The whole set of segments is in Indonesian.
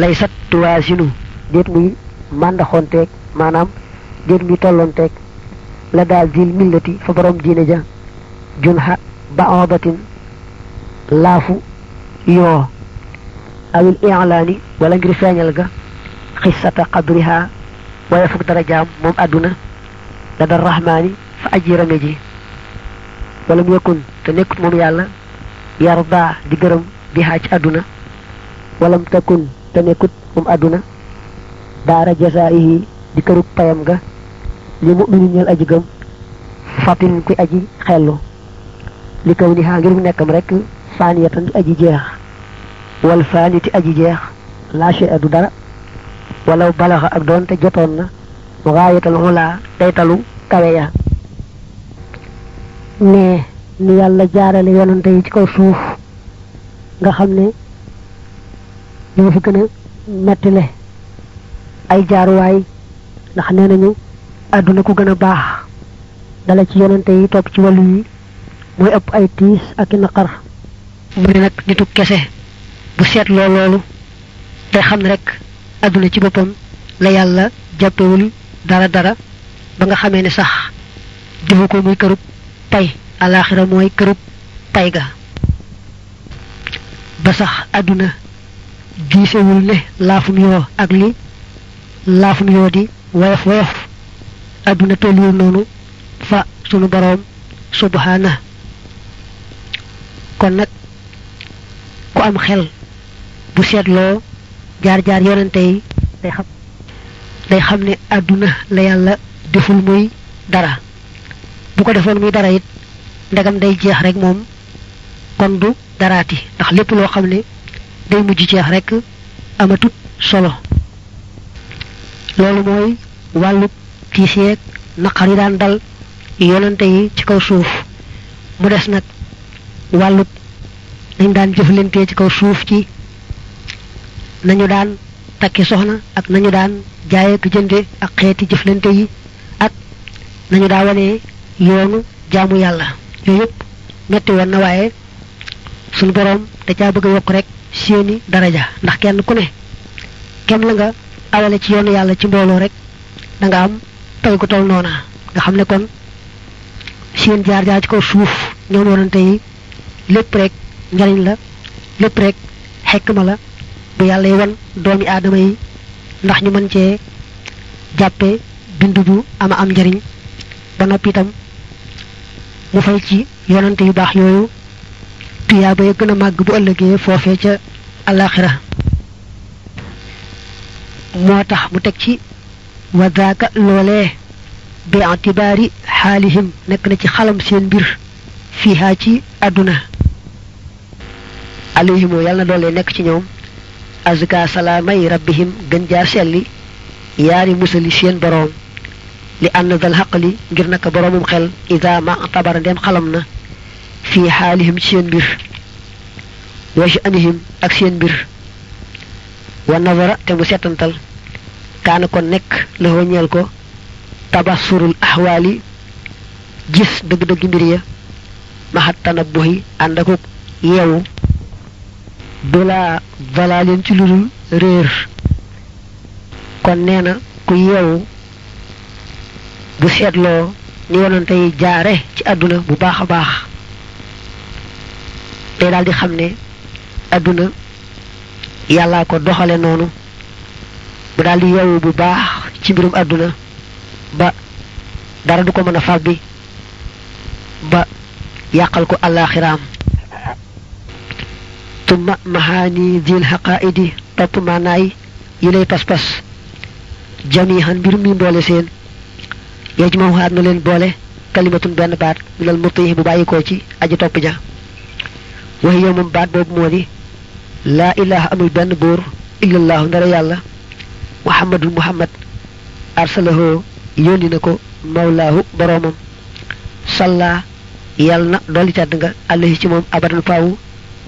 laysat tuwaasinu. Déet muy màndaxonteeg maanaam déet muy tollonteeg la daal dil millati fa borom diine ja. Junha baodatin laafu yoo. Awil i'laani wala ngir feeñal ga xissata qadriha waaye fukk dara jaam moom àdduna. La dar rahmaani fa aji rame wala mu yëkkun te nekkut moom yàlla yarda di gërëm bi ci àdduna. Walam takun te nekkut moom àdduna. Daara jasaayihi di kërug payam ga. Li mu'minin ñeel aji gëm. Fatin kuy aji xellu. Li kaw ni xaa ngir mu nekkam rek faaniyatan di aji jeex. Wal faaniti aji jeex. Laa adu du dara. Walaw balaxa ak doonte jotoon na. Gaayatal xulaa daytalu kawe ya. Ne ni yàlla jaarale yonante yi ci kaw suuf. Nga xam ne ñoo fi gën a mettile ay jaaruwaay ndax nee nañu àdduna ku gën a baax dala ci yonante yi topp ci wàllu yi mooy ëpp ay tiis ak i naqar. mu ne nag nitu kese bu seetloo loolu te xam ne rek àdduna ci boppam la yàlla jàppewul dara dara ba nga xamee ne sax defu ko muy kërub pay alaaxira mooy kërub pay ga. ba sax àdduna giisewul ne laafum yoo ak li laafum yoo di woyof woyof. Àdduna tolluwul noonu fa sunu boroom subhana kon nag ku am xel bu seetloo jaar jaar yonante yi day xam day ne àdduna la yàlla deful muy dara. Bu ko defoon muy dara it ndegam day jeex rek moom kon du daraati. Ndax lépp loo xam ne day mujj jeex rek amatut solo. Loolu mooy wàllu tiis yeeg naqar yi daan dal yonante yi ci kaw suuf. Mu des nag wàllu dañ daan jëflantee ci kaw suuf ci nañu daan takki soxna ak nañu daan jaayee ak jënde ak xeeti jëflante yi ak nañu daa wane yoonu jaamu yàlla. Yooyu yëpp metti woon na waaye suñu boroom da caa bëgg a yokk rek seeni daraja. Ndax kenn ku ne kem la nga awale ci yoonu yàlla ci mbooloo rek da nga am pay gu tol noona. Nga xam ne kon seen jaar jaar ci kaw suuf ñoom yonante yi lépp rek njariñ la lépp rek ma la bu yàlla yi wan doomi aadama yi ndax ñu mën cee jàppe bindu bu ama am njariñ. Ba noppi itam mu fay ci yonante yu baax yooyu tuyaaba ya gën a màgg bu ëllëgee foofee ca alaxira moo tax mu teg ci wa daaka loolee bi itibaari xaalihim nekk na ci xalam seen mbir fiihaa ci àdduna alayhimoo yàlla na doole nekk ci ñoom azka salaamay rabbihim gën jaar selli yaari musali seen boroom li ànd dal xaqli ngir naka boroomum xel ida ma tabara ndem xalam na fii xaalihim ci seen mbir wa sha'nihim ak seen mbir. Wa nazara te mu setantal kaana kon nekk la ñeel ko tabasurul axwaali gis dëgg-dëgg mbir ya maxat tanabbuhi ànd akuk yeewu. Bila dalalin ci ludul réer. Kon nee na ku yeewu bu seetloo ni wonante yi jaare ci àdduna bu baax a baax day daal di xam ne àdduna ko doxale noonu mu daal di bu baax ci mbirum àdduna ba dara du ko mën ba yàqal ko àllaaxiraam. Tumma mahaani dil xaqaidi topp maanaay yi lay pas-pas. Jamihan mbir mi mboole seen. Yej moom xaat na leen boole kalimatun benn baat minal mutihi bu bàyyikoo ci aji topp ja waxi yow moom baat boobu moo di laa ilaha amul benn buur illallahu ndara yàlla muhammadul muhammad arsalahoo yónni na ko mawlaahu boroomam salla yàlla na dolli tedd nga alayhi ci moom abadan faawu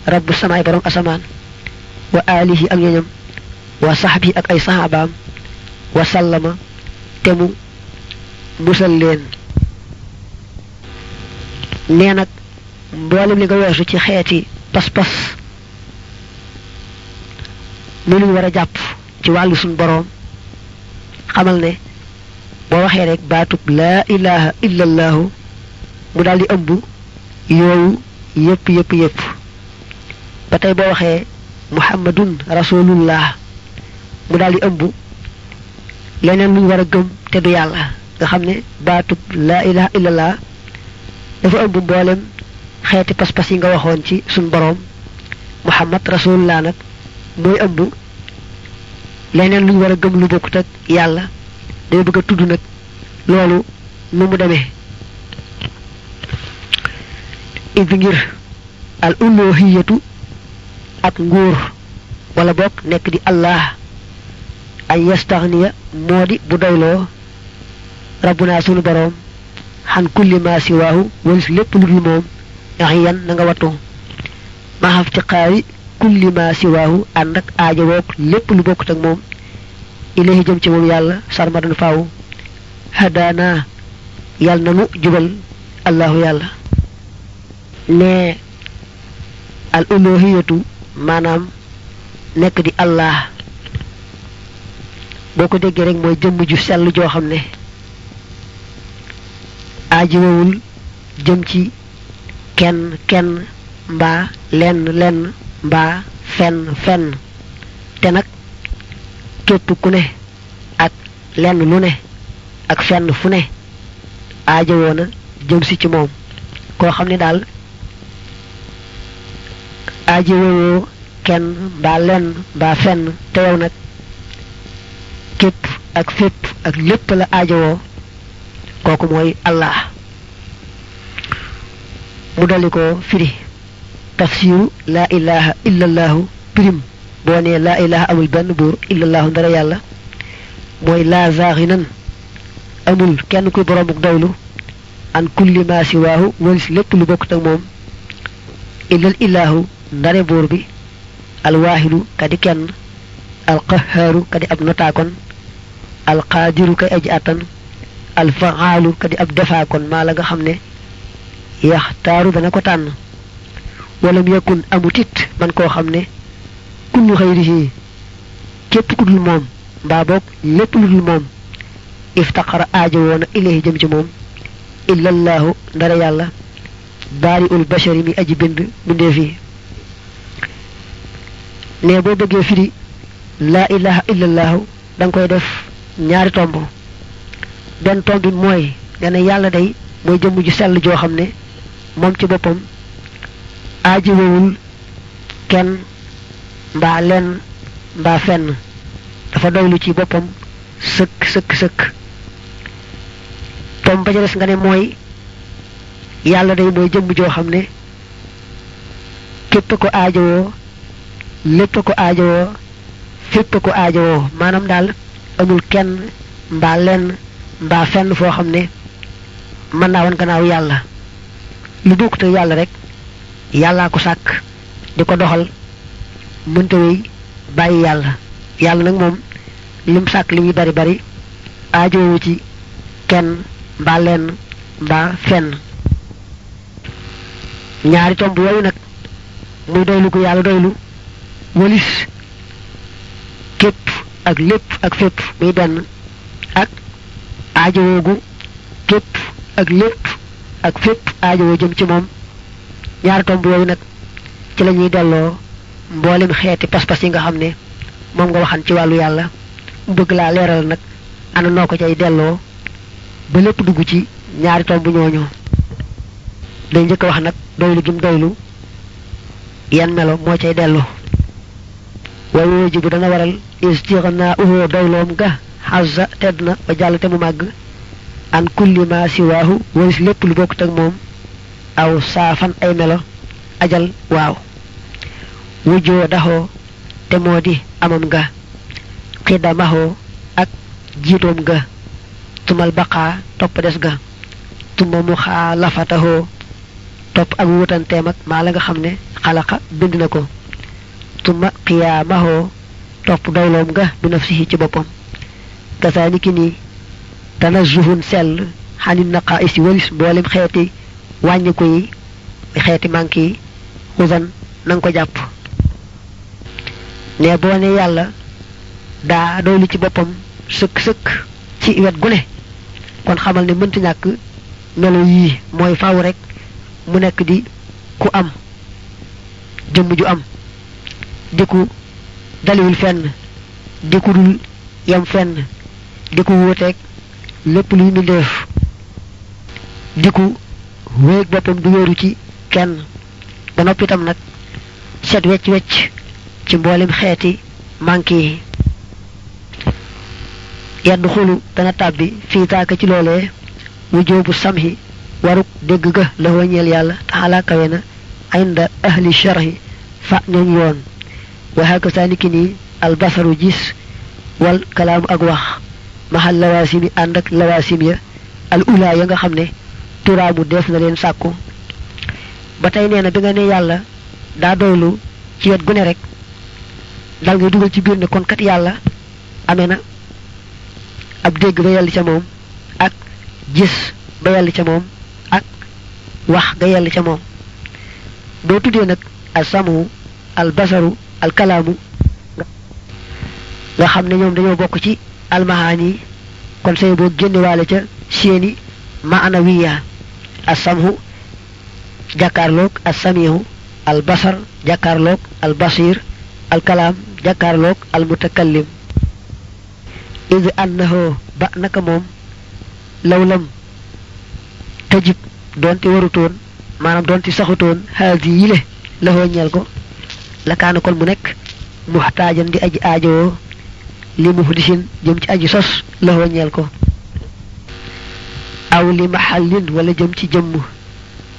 rabbu samaay borom asamaan wa alihi ak ñoñam wa saxbi ak ay saxaabaam wa sallama te mu musal leen nee nag mboolem li nga weesu ci xeeti pas-pas ni luñ war a jàpp ci wàllu suñ boroom xamal ne boo waxee rek baatub laa ilaha illallahu mu daal di ëmb yooyu yépp yépp yépp ba tey boo waxee muhammadun rasulullah mu daal di ëmb leneen luñ war a gëm te du yàlla nga xam ne baatub laa ilaha illallah dafa ëmb mboolem xeeti pas-pas yi nga waxoon ci suñ boroom muhammad rasulullah nag mooy ëmb leneen luñ war a gëm lu bokkut ak yàlla day bëgg a tudd nag loolu mu demee. Al uluhiyatu ak nguur wala bokk nekk di allah ay yastaxniya moo di bu doyloo rabbuna sunu boroom xan kulli ma siwaahu walis lépp lu dul axiyan na nga wattu ma xaf ci xaari kulli ma siwaahu ànd ak aajo woog lépp lu bokkut ak ilahi jëm ci moom yàlla sarmadan faaw. Hadaana nanu jubal ne al uluhiyatu maanaam nekk di allah. Boo ko déggee rek mooy jëmm ju sell joo xam jëm ci kenn kenn mbaa lenn lenn mbaa fenn fenn. Te nag képp ku ne ak lenn lu ne ak fenn fu ne aajowoo na jëm si ci moom. Koo xam ne daal aajowoo kenn mbaa lenn mbaa fenn te yow nag képp ak fépp ak lépp la aajowoo kooku mooy allah. Mu dolli ko firi tafsiru laa ilaha illallahu pirim boo nee laa ilaha amul benn buur illallahu ndara yàlla mooy laa zaaxinan amul kenn kuy boroomuk doylu an kulli ma siwaahu walis lépp lu bokkut ak moom illal illahu ndare buur bi alwaahidu kadi kenn alqahaaru kadi ab notaakon alqaadiru kay aji attan alfaalu kadi ab defaakon maa la nga xam يختار دنا كو تان ولم يكن امتيت من كو خامني كل خيره كيت كود الموم بابوك نيت لود الموم افتقر اجوون اليه جم جموم الا الله دار يالا دار البشر مي أجي بند بند في ني بو بوجي فري لا اله الا الله دانكوي ديف نياري تومبو بن تومبي موي دانا يالا داي موي جيمو جي سيل جو خامني moom ci boppam aajowewul kenn mbaa lenn mbaa fenn. dafa doylu ci boppam sëkk sëkk sëkk. Tomb ba ca nga ne mooy yàlla day mooy jëmm joo xam ne képp ko aajowoo lépp ko aajowoo fépp ko aajowoo. Maanaam daal amul kenn mbaa lenn mbaa fenn foo xam ne mën naa wan gannaaw yàlla. Lu bokkute yàlla rek yàllaa ko sàkk di ko doxal mënta wéy bàyyi yàlla. Yàlla nag moom lim sàkk li muy bari bari aajoowu ci kenn mbaa lenn mbaa fenn. Ñaari tomb yooyu nag muy doylu ko yàlla doylu wëlis képp ak lépp ak fépp muy benn ak aajowoogu képp ak lépp ak fépp aajowoo jëm ci moom. Ñaari tomb yooyu nag ci la ñuy delloo mboolem xeeti pas-pas yi nga xam ne moom nga waxan ci wàllu yàlla. Mu bëgg laa leeral nag ana noo ko cay delloo. Ba lépp dugg ci ñaari tomb ñooñu. Day njëkk wax nag doylu gim doylu. Yan melo moo cay dellu. Way wooji bu dana waral istixnaa uhu doyloom ga xazza tedd na ba mu an kulli ma siwaahu walis lépp lu bokkut ak moom aw saafan ay melo ajal waaw. Wujjoo daxoo te moo di amam ga xidamaxoo ak jiitoom ga tumal baqaa topp des ga tuma mu xaa lafataxoo topp ak wutanteem ak maa la nga xam ne xalaqa bind na ko. Tuma xiyaamaxoo topp doyloom ga bi nafsihi ci boppam. Kasaani ki nii tanazuhun sell xanit naqaa isi walis mboolem xeeti wàññiku yi xeeti manque yi xusan na nga ko jàpp. Ne boo ne yàlla daa doylu ci boppam sëkk sëkk ci wet gu ne kon xamal ne mënta ñàkk melo yii mooy faaw rek mu nekk di ku am jëmm ju am di ku daliwul fenn di ku dul yam fenn di ku wuuteeg lépp luy mbindeef di ku wéeg boppam du wéeru ci kenn. Ba noppi itam nag set wecc wecc ci mboolem xeeti manki yi. Xulu dana fii taaka ci loolee wujoobu samhi waruk dégg ga la wañeel yàlla taxalaa kawe na inda ahli sharhi fa ñooñ yoon. Wa hakaza niki nii al basaru gis wal kalaamu ak wax maxal lawaasim yi ànd ak lawaasim ya. Al ula ya nga xam ne turaamu def na leen sàkku. Ba tey nee na bi nga ne yàlla daa doylu ci wet gu ne rek dal ngay dugal ci biir ne kon kat yàlla amee na ab dégg ba yell ca moom ak gis ba yell ca moom ak wax ga yell ca moom. Boo tuddee nag al samu al basaru al kalaamu nga xam ne ñoom dañoo ci almahaani kon say boo génnewaale ca seeni maana wiya al samhu jàkkaarloog al samihu al basar jàkkaarloog al basir al kalaam jàkkaarloog al mutakallim id annahu ba naka moom lawlam tajib doonte warutoon maanaam doonte saxutoon haadi yile laxoo ñeel ko la kon mu muxtaajan di aji li muhdisin jëm ci aji sos laxoo ñeel ko. Aw li maxallin wala jëm ci jëmm.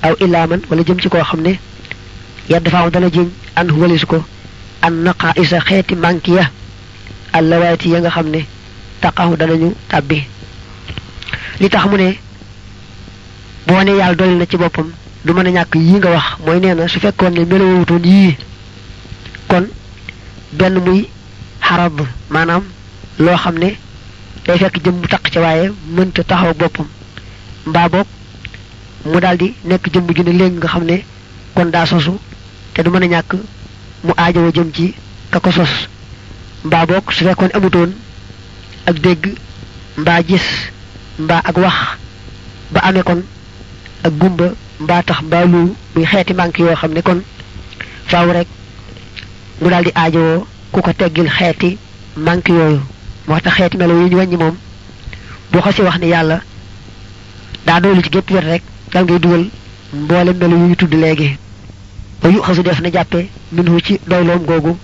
Aw ilaaman wala jëm ci koo xam ne yedd faaw dana jiñ an walisu ko. An naqa isa xeeti ya. Allawaati ya nga xam ne taqahu danañu tàbbi. Li tax mu ne boo ne yàlla dolli na ci boppam du mën a ñàkk yii nga wax mooy nee na su fekkoon ne melowutoon yii kon benn muy xarab maanaam loo xam ne day fekk jëm mu taq ca waaye mënta taxaw boppam. Mbaa boog mu daldi nekk jëmm ju ne léegi nga xam ne kon daa sosu te du mën a ñàkk mu aajowoo jëm ci ka ko sos. Mbaa boog su fekkoon amutoon ak dégg mbaa gis mbaa ak wax ba amee kon ak gumba mbaa tax mbaa lu muy xeeti manque yoo xam ne kon faaw rek mu daal di aajowoo ku ko teggil xeeti manque yooyu. Moo tax xeeti melo yi ñu wàññi moom boo xasi wax ni yàlla daa doolu ci gépp wet rek dal ngay dugal mboole melo yu ñu tudd léegi. Ba yu xasu def na jàppe minhu ci doyloom googu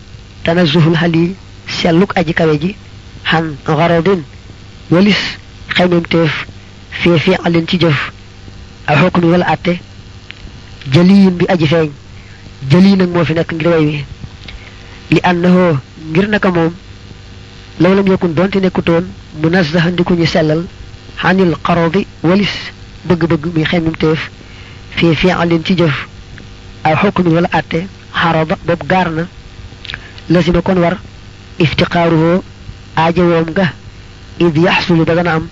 tana zuhul xal yi selluk aji kawe ji xan garodin walis xeymem teef fii alin ci jëf. Aw xukmi wala àtte jëliyin bi aji feeñ jëli nag moo fi nekk ngir way wi. li annahu ngir naka mom law lam yakun donte nekutoon munazzahan di ko ñu sellal hanil qaradi walis bëgg bëgg mi xemum teef fi fi alin ci jëf aw hukm wala atte haraba bob garna lazima kon war iftiqaruhu ajawom ga id yahsulu daga na am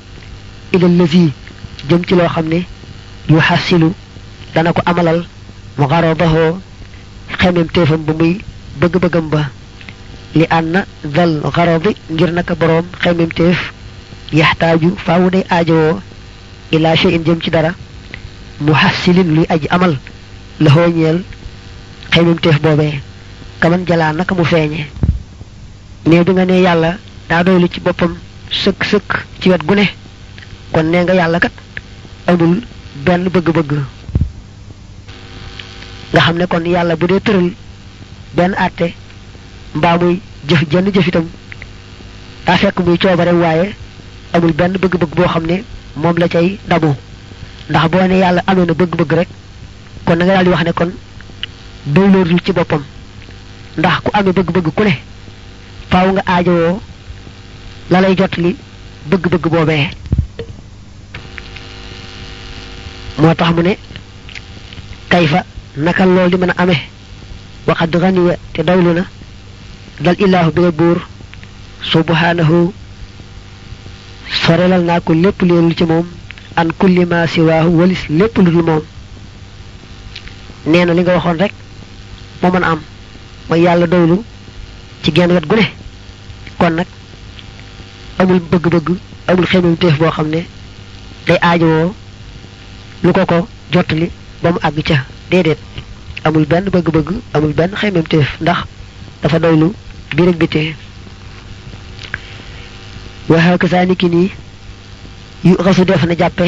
ila allazi jëm ci lo xamne yuhasilu dana ko amalal mugharabahu xemum teefam bu muy bëgg-bëggam ba. Li ànna dal xarobi ngir naka boroom xemem téef yaxtaaju faawu day aajowoo ila shay'in jëm ci dara. Mu xasilin luy aji amal la xooñeel xemem téef boobee. Kaman jalaa naka mu feeñe ne bi nga ne yàlla daa doylu ci boppam sëkk sëkk ci wet gu ne. Kon nee nga yàlla kat amul benn bëgg-bëgg. Nga xam ne kon yàlla bu benn àtte mbaa muy jëf jenn jëf itam daa fekk muy coobareem waaye amul benn bëgg-bëgg boo xam ne moom la cay damu ndax boo ne yàlla amee na bëgg-bëgg rek kon na nga daal wax ne kon doyloorul ci boppam. ndax ku amee bëgg-bëgg ku ne faaw nga aajowoo la lay jot li bëgg-bëgg boobee. moo tax mu ne kayfa naka lool di mën a amee. Te dawlu na dal ilaahu bi buur subhanahu sorelal naa ko lépp leelul ci moom an kulli ma siwaahu walis lépp lu dul moom nee na li rek a am mooy yàlla doylu ci genn wet gu ne kon nag amul bëgg-bëgg amul xemem téef boo xam ne day déedéet amul benn bëgg-bëgg amul benn xemem téef ndax dafa doylu biir ak bitee waxa ka saa niki nii yu xasu def na jàppe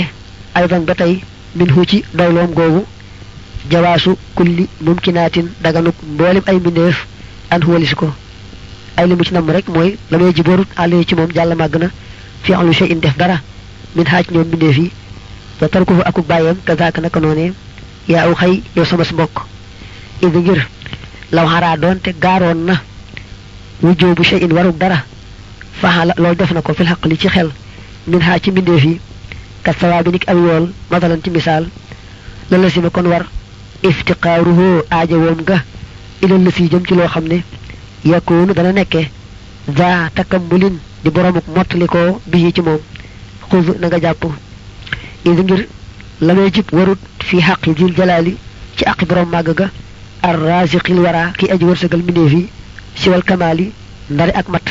aydan ba tey min hu ci doyloom googu jawaasu kulli mumkinaatin daganuk mboolem ay mbindeef an walis ko ay li mu ci nam rek mooy la may ji borut ci moom jàll màgg na fi alu shay in def dara min xaaj ñoom mbindeef yi wa tarkuhu akuk bàyyam kazaaka naka noonee yaa aw xëy yow sama mbokk idi ngir law xaraa doonte gaaroon na wujjoo bu shay in waruk dara faxala loolu def na ko fil xaq li ci xel min xaaj ci mbindeef yi kat sawaa bi nik aw yool masalan ci misaal la la si ma kon war iftiqaaruhu aajawoom ga ilal la si jëm ci loo xam ne dana nekke za takammulin di boromuk mottalikoo bii ci moom xuz na nga jàpp idi ngir la may jib warut fi xaqi dil jalaali ci aqi borom màgg ga ar raziqil wara ki aji wërsëgal mbindeef yi siwal kamaali ndari ak mat.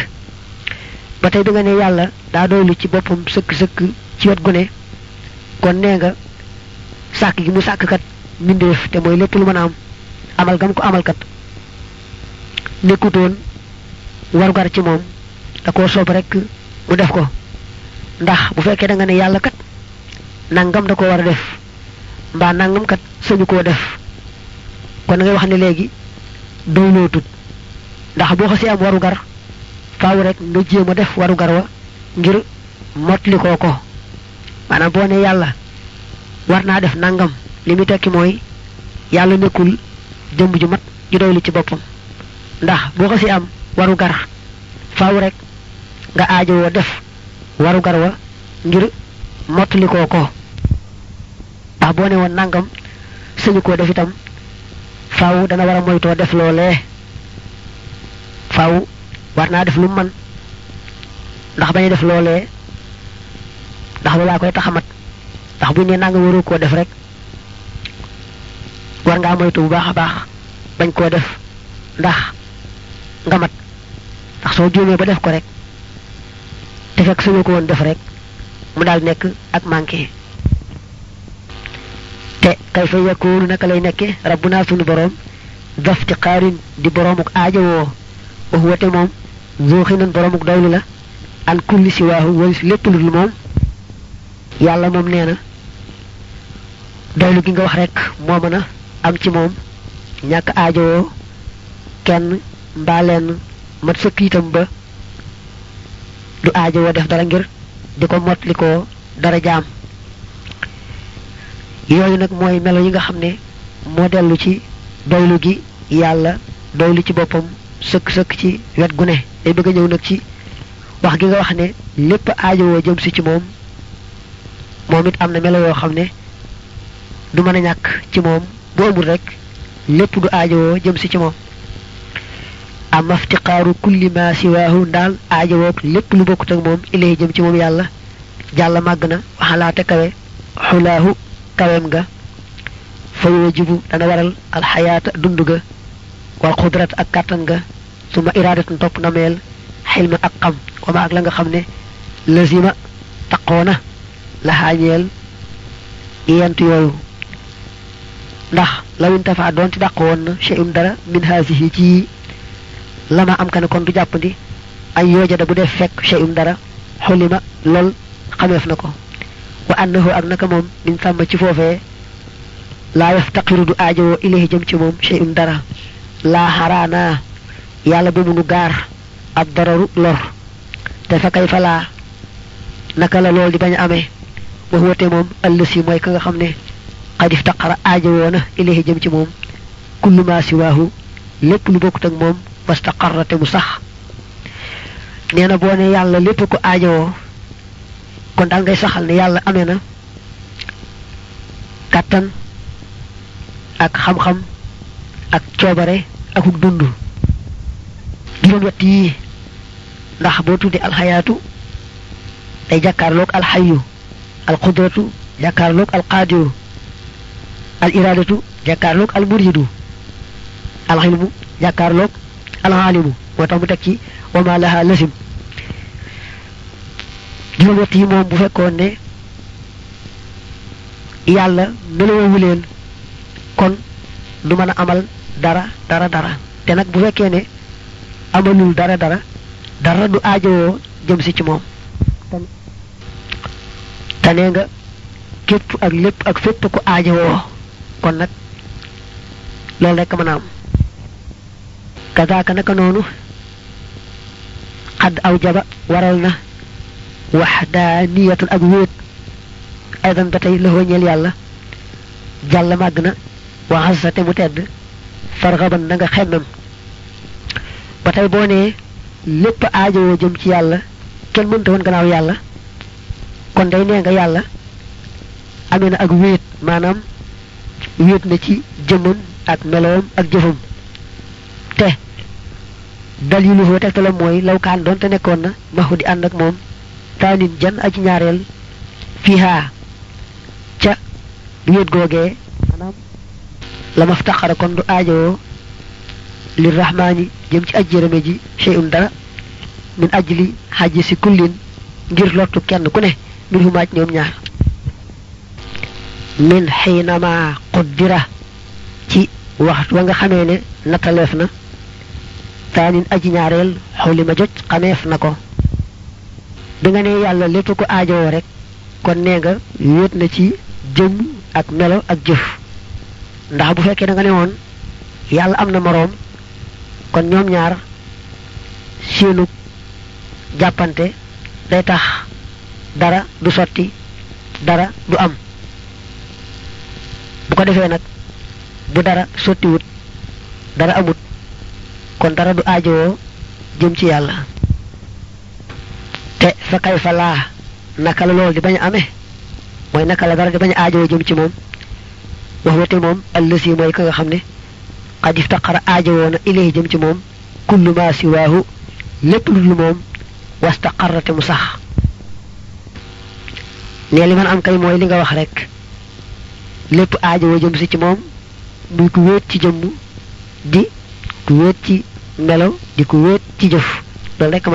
Ba tey bi nga ne yàlla daa doylu ci boppam sëkk-sëkk ci wet gu kon nga gi mu kat mbindeef te mooy lépp lu mën am amal gam ko amal kat. Nekkutoon warugar ci moom da koo soob rek mu def ko. Ndax bu fekkee da nga ne kat nangam da ko war def nangam kat sañu koo def kon da ngay wax ne léegi doyloo tut ndax boo xasee am warugar faaw rek nga jéem def warugar wa ngir motli koo ko. maanaam boo ne yàlla war naa def nangam li muy tekki mooy yàlla nekkul jëmb ju mat ju doylu ci boppam. ndax boo xasee am warugar faaw rek nga aajowoo def warugar wa ngir mottali koo ko. ndax boo ne woon nangam sëñu koo def itam faaw dana war a moytoo def loolee faaw war naa def lu man. Ndax bañ def loolee ndax loolaa koy taxamat ndax buñ ne nga waru koo def rek war ngaa moytu bu baax a baax bañ koo def. Ndax nga mat. Ndax soo juumee ba def ko rek te fekk suñu ko woon def rek mu daal nekk ak manqué. Te kay fa yakunu naka lay nekke rabbuna sunu boroom dafti xaarin di boroomuk aajowoo wax wate moom zuuxinan boroomuk doylu la an kulli si waahu walis lépp lu dul moom yàlla moom nee na doylu gi nga wax rek a am ci moom ñàkk aajowoo kenn mbaa lenn mat itam ba du aajowoo def dara ngir di ko motli ko dara yooyu nag mooy melo yi nga xam ne moo dellu ci doylu gi yàlla doylu ci boppam sëkk-sëkk ci wet gu ne. Day bëgg a nag ci wax gi nga wax ne lépp aajowoo jëm si ci moom moom it am na melo yoo xam ne du mën a ñàkk ci moom. Bu amul rek lépp du aajowoo jëm si ci moom. Am aftiqaaru kulli ma siwaahu ndaal aajowoo lépp lu bokkut ak moom ilay jëm ci moom yàlla. Jàlla màgg na waxalaate kawe xulaahu kaweem ga fa yujibu dana waral alxayaata dund ga wal xudrat ak kàttan ga suma iraadatan topp na meel xilma ak xam wama ak la nga xam ne lazima taqoona la xaañeel yent yooyu. Ndax lawin tafa doonte dàq woon na cheyum dara min haasihi ci lama am ka ne kon du jàppandi ay yoojada bu def fekk cheyum dara xulima lool xameef na ko wa annahu ak naka moom min sàmm ci foofee laa yaftaqiru du aajowoo ilayhi jëm ci moom cheyum dara laa xaraana yàlla bu munu gaar ab dararu lor te fa kay fa naka la lool di bañ a amee wax wate moom ëllësi mooy ka nga xam ne xad iftaqara aajowoo na ilayhi jëm ci moom kullu ma siwaahu lépp lu bokkut ak moom wastaqarra te mu sax nee na boo ne yàlla lépp ko aajowoo kon daal ngay saxal ne yàlla amee na ak xam-xam ak coobare akuk dund. Juróom wett yii ndax boo tuddee alxayaatu day jàkkaarloog alxayu alqudratu jàkkaarloog alqaadiru al iradatu jàkkaarloog al muridu alxilmu jàkkaarloog alxaalimu. Moo tax mu teg ci wama laha lasim ñett yi moom bu fekkoon ne yàlla meloowu kon du mën amal dara dara dara. te nag bu fekkee ne amalul dara dara dara du aajowoo jëm si ci moom. te nee nga képp ak lépp ak fépp ko aajowoo kon nag loolu rekk mën a am. Kazaaka naka noonu xadd aw jaba waral na waxdaaniyatan ak wéet. Aydan ba tey la ñeel yàlla. Jàll màgg na. Waxasate mu tedd. Farxaban na nga xemmem. Ba tey boo nee lépp aajowoo jëm ci yàlla kenn mënta woon gannaaw yàlla. Kon day nee nga yàlla. Amee na ak wéet. Maanaam wéet na ci jëmmam ak meloom ak taanin jan aji ñaareel fiihaa ca wéet googee maanaam la maftaxara kon du aajowoo li rahmaani jëm ci aj ji shay'un dara min ajli xaji si kullin ngir lottu kenn ku ne min hu maaj ñoom ñaar. min xiinama quddira ci waxtu wa nga xamee ne nattaleef na taanin aji ñaareel xawli ma joj xameef na ko bi nga ne yàlla lépp ko aajowoo rek kon nee nga wéet na ci jëm ak melo ak jëf. Ndax bu fekkee da nga ne woon yàlla am na kon ñoom ñaar seenu jàppante day tax dara du sotti dara du am. Bu ko defee nag bu dara sottiwut dara amut kon dara du aajowoo jëm ci yàlla te fa kay fa laa naka la loolu di bañ amee mooy naka la dara di bañ a aajowoo jëm ci moom wax wate mooy ka nga xad iftaqara na ilayhi jëm ci moom kullu ma siwaahu lépp lu moom wastaqarrate mu sax. Ne li man am kay mooy li nga wax rek jëm ci ci di ku ci melo di ku wéet ci jëf loolu rek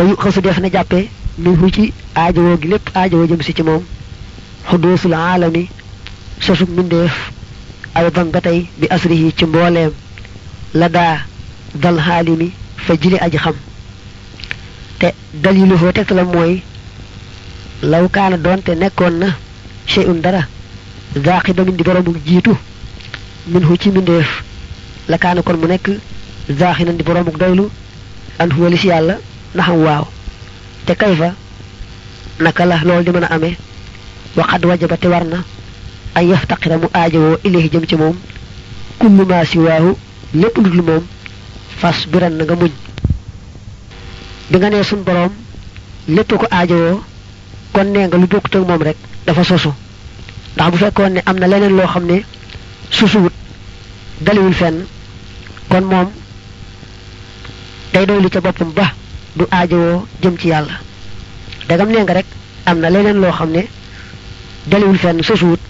ba yu xasu def na jàppee muy fu ci aajowoo gi lépp aajowoo jëm si ci moom xudoosul aalami sosug mbindeef ay ban bi asrihi ci mbooleem la daa dal xaalimi fa aji xam te dalilu foo tegtalam mooy law kaana doonte nekkoon na shay'un dara zaaqi damin di boroomu jiitu min hu ci mbindeef la kaana kon mu nekk zaaxi nan di boroomu doylu an huwa li naxam waaw. Te kayfa naka la loolu di mën a amee? Waxad wajaba te war na ay yaftaqira mu aajowoo ilayhi jëm ci moom. Kullu ma siwaahu lépp lu dul moom fas biran na nga muñ. Bi nga nee sun boroom lépp ko aajowoo kon nee nga lu bokkut ak moom rek dafa sosu. Ndax bu fekkoon ne am leneen daliwul fenn kon moom day doylu ca ba du aajowoo jëm ci yàlla. Dagam nee nga rek am na leneen loo xam ne daliwul fenn sosuwut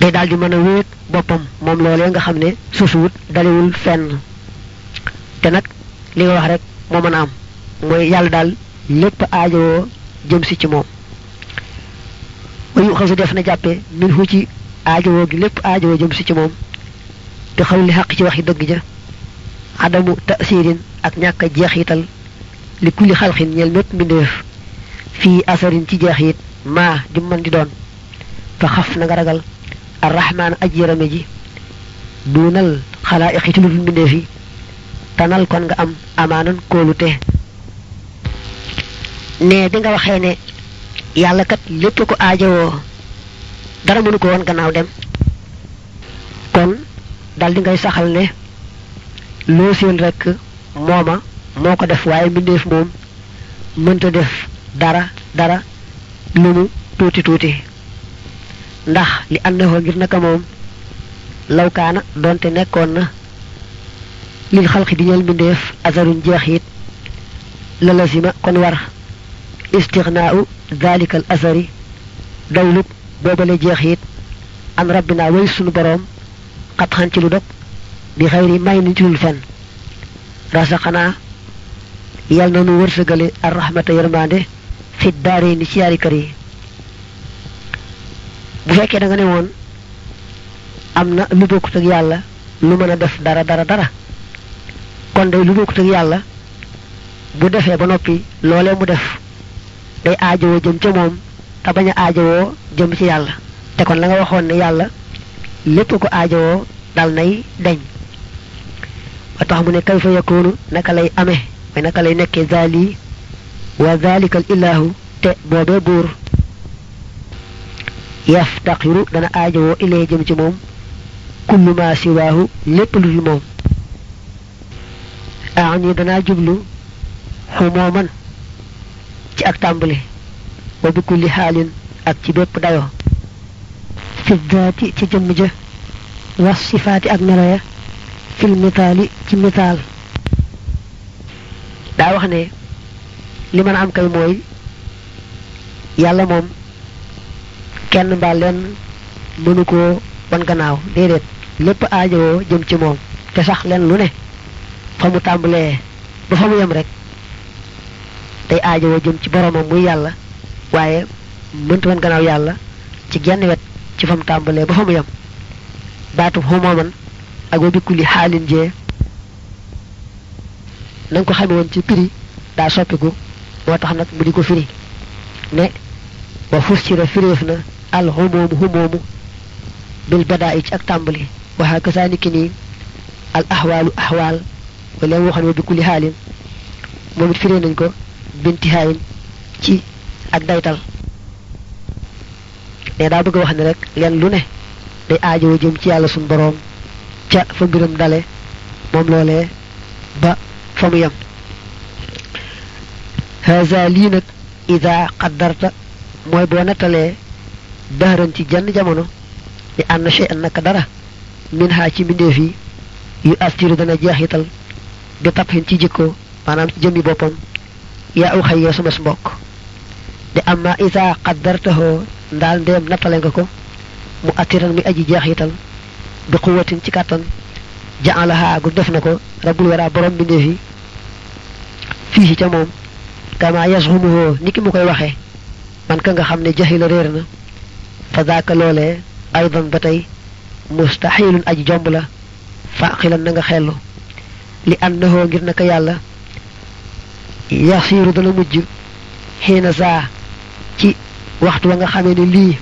day daal di mën a wéet boppam moom loolee nga xam ne sosuwut daliwul fenn. Te nag li nga wax rek moo mën a am mooy yàlla daal lépp aajowoo jëm si ci moom. Wayu xasu def na jàppe min ci aajowoo gi lépp aajowoo jëm si ci moom. Te xaq ci waxi dëgg ja adamu tasirin ak ñàkk a jeexital li kulli xalxin ñeel mépp fii asarin ci jeexit maa di mën di doon. Fa xaf na nga ragal arrahmaan aj yërame ji duunal xalaa iqi ci lu yi tanal kon nga am amaanan kóolute. Ne bi nga waxee ne yàlla kat lépp ko aajowoo dara mënu ko woon gannaaw dem. Kon dal di ngay saxal ne loo seen rek mooma moo ko def waaye mbindeef moom mënta def dara dara lu mu tuuti ndax li àndaxoo ngir naka moom lawkaana doonte nekkoon na lil xalqi di ñeel mbindeef asaruñ jeex it la lazima kon war istixnaau dalika al asari dawlub boobale jeex it an rabbina way sunu boroom xat xan ci lu dog bi xayri may ni dul fen rasaxanaa yal na nu wërsëgale ar rahmata yërmande fit daare ni ci yaari kër yi bu fekkee da nga ne woon am na lu bokkut ak yàlla lu mën a def dara dara dara kon day lu bokkut ak yàlla bu defee ba noppi loolee mu def day aajowoo jëm ca moom te bañ a aajowoo jëm ci yàlla te kon la nga waxoon ne yàlla lépp ko aajowoo dal nay deñ ba tax mu ne kayfa yakunu naka lay amee mooy naka lay nekkee zaali wa zalika al ilahu te boobee buur yaftaqiru dana aajowoo ilee jëm ci moom kullu ma siwaahu lépp lu dul moom aani danaa jublu xumooman ci ak tàmbali wa bi kulli xaalin ak ci bépp dayo fi daati ci jëmm ja was sifaati ak melo ya fil ci mitaal. Daa wax ne li mën a am kay mooy yàlla moom kenn mbaa leen mënu koo wan gannaaw. Déedéet lépp aajowoo jëm ci moom. Te sax leen lu ne fa mu tàmbalee ba fa mu yem rek day aajowoo jëm ci boromam muy yàlla waaye mënta wan gannaaw yàlla ci genn wet ci fa mu tàmbalee ba fa mu yem. Baatu xumooman ak wa bikkuli xaalin jee na nga ko xame woon ci prix daa soppiku moo tax nag mu di ko firi ne wa fussira firéef na al xumoomu xumoomu bil badaa ci ak tàmbali waxa kasaaniki nii al axwaalu axwaal wala mu waxoon wa bikkuli xaalin moom it firee nañ ko bintihaayin ci ak daytal ne daa bëgg wax ne rek leen lu ne day aajowoo jëm ci yàlla suñ boroom ca fa mbiram dale moom ba fa mu yem. Haza lii nag ida qaddarta mooy boo nettalee dahran ci jenn jamono ni ànd shay'an naka dara min ha ci mbindeef yi yu astiru dana jeexital bi tabxin ci jikko maanaam ci jëmmi boppam yaa aw xayyee mbokk. De amma ida qaddartahoo ndaal ndeem nattale nga ko mu attiran muy aji jeexital bi quwatin ci kàttan jaalaha gu def na ko rabbul wara borom mbindeef yi fii ca moom kama yasxumuhoo ni ki mu koy waxee man ka nga xam ne jaxila réer na fa daaka loolee aydan ba tey mustaxilun aji jomb la faqilan na nga xellu li annahoo ngir naka yàlla yasiiru dana mujj xiina saa ci waxtu wa nga xamee ni lii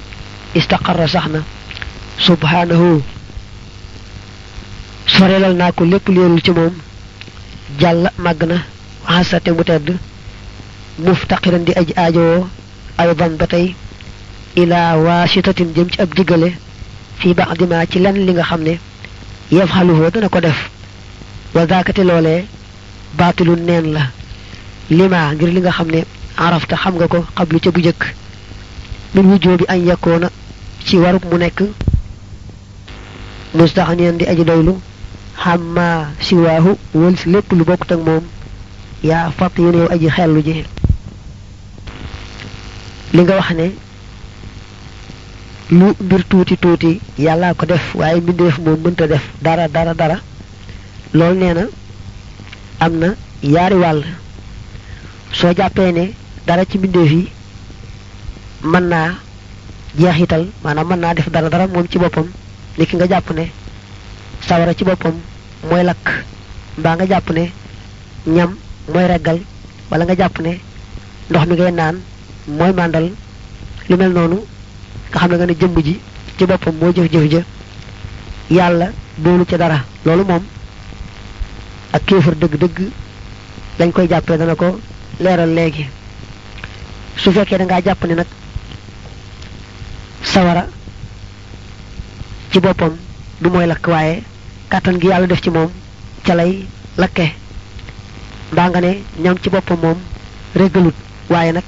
istaqarra sax na subhanahu sorelal naa ko lépp leerul ci moom jàll màgg na waxasate mu tedd muftaqiran di aji aajowoo aydan ba tey ilaa waasitatin jëm ci ab diggale fii bax dima ci lenn li nga xam ne yaf dana ko def wa daakate loolee baatilu neen la lima ngir li nga xam arafta xam nga ko xablu ca bu jëkk min wujjoo bi añ yakkoona ci warub mu nekk mustaxaniyan di aji doylu xamma siwaahu si lépp lu bokkut ak moom yaa fatt yéen yow aji xellu ji li nga wax ne lu mbir tuuti tuuti yàllaa ko def waaye mbindeef moom mënta def dara dara dara loolu nee na am na yaari wàll soo ne dara ci mbindeef yi mën naa jeexital maanaam mën naa def dara dara moom ci boppam ni nga jàpp ne sawara ci boppam mooy lakk. Mbaa nga jàpp ne ñam mooy reggal wala nga jàpp ne ndox mi ngay naan mooy màndal. Lu mel noonu nga xam ne nga ne jëmm ji ci boppam moo jëf-jëf ja. Yàlla doolu ca dara. Loolu moom ak koy dana ko su da ne sawara ci boppam du mooy lakk kàttan gi yàlla def ci moom ca lay lakke. Mbaa nga ne ñam ci boppam moom reggalut waaye nag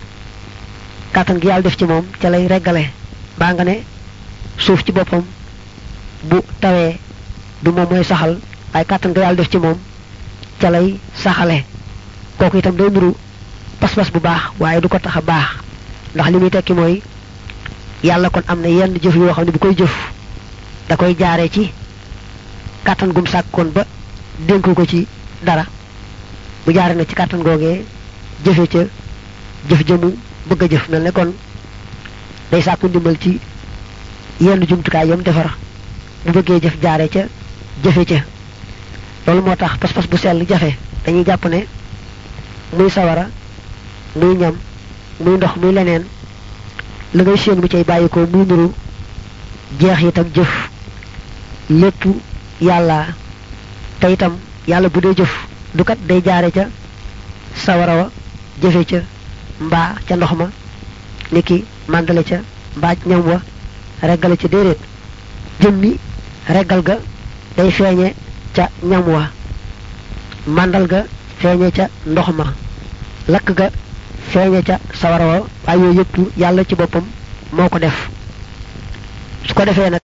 kàttan gi yàlla def ci moom ca lay mbaa nga ne suuf ci boppam bu tawee du moom mooy saxal waaye kàttan gi yàlla def ci moom ca lay saxale. Kooku itam day nuru pas-pas bu baax waaye du ko tax a baax. Ndax li muy tekki mooy yàlla kon am na yenn jëf yoo xam ne bu koy jëf da koy jaaree ci kàttan gum sàkkoon ba dénku ko ci dara. Bu jaare na ci kàttan googee jëfe ca jëf jëmu bëgg jëf kon day sàkku ndimbal ci yenn jumtukaay yam defar. Bu bëggee jëf jaare ca jëfe ca. Loolu moo tax pas-pas bu sell jafe. Dañuy jàpp ne muy sawara muy ñam muy ndox muy leneen la ngay séen bu cay bàyyikoo muy nuru jeex jëf. Lépp yàlla te itam yàlla bu jëf du kat day jaare ca sawara wa jëfe ca mbaa ca ndox ma niki màndale ca mbaa ñam wa reggale ca déedéet. Jëmmi reggal ga day feeñe ca ñam wa màndal ga feeñe ca ndox ma lakk ga feeñe ca sawara wa waaye yooyu yàlla ci boppam moo ko def. Su ko nag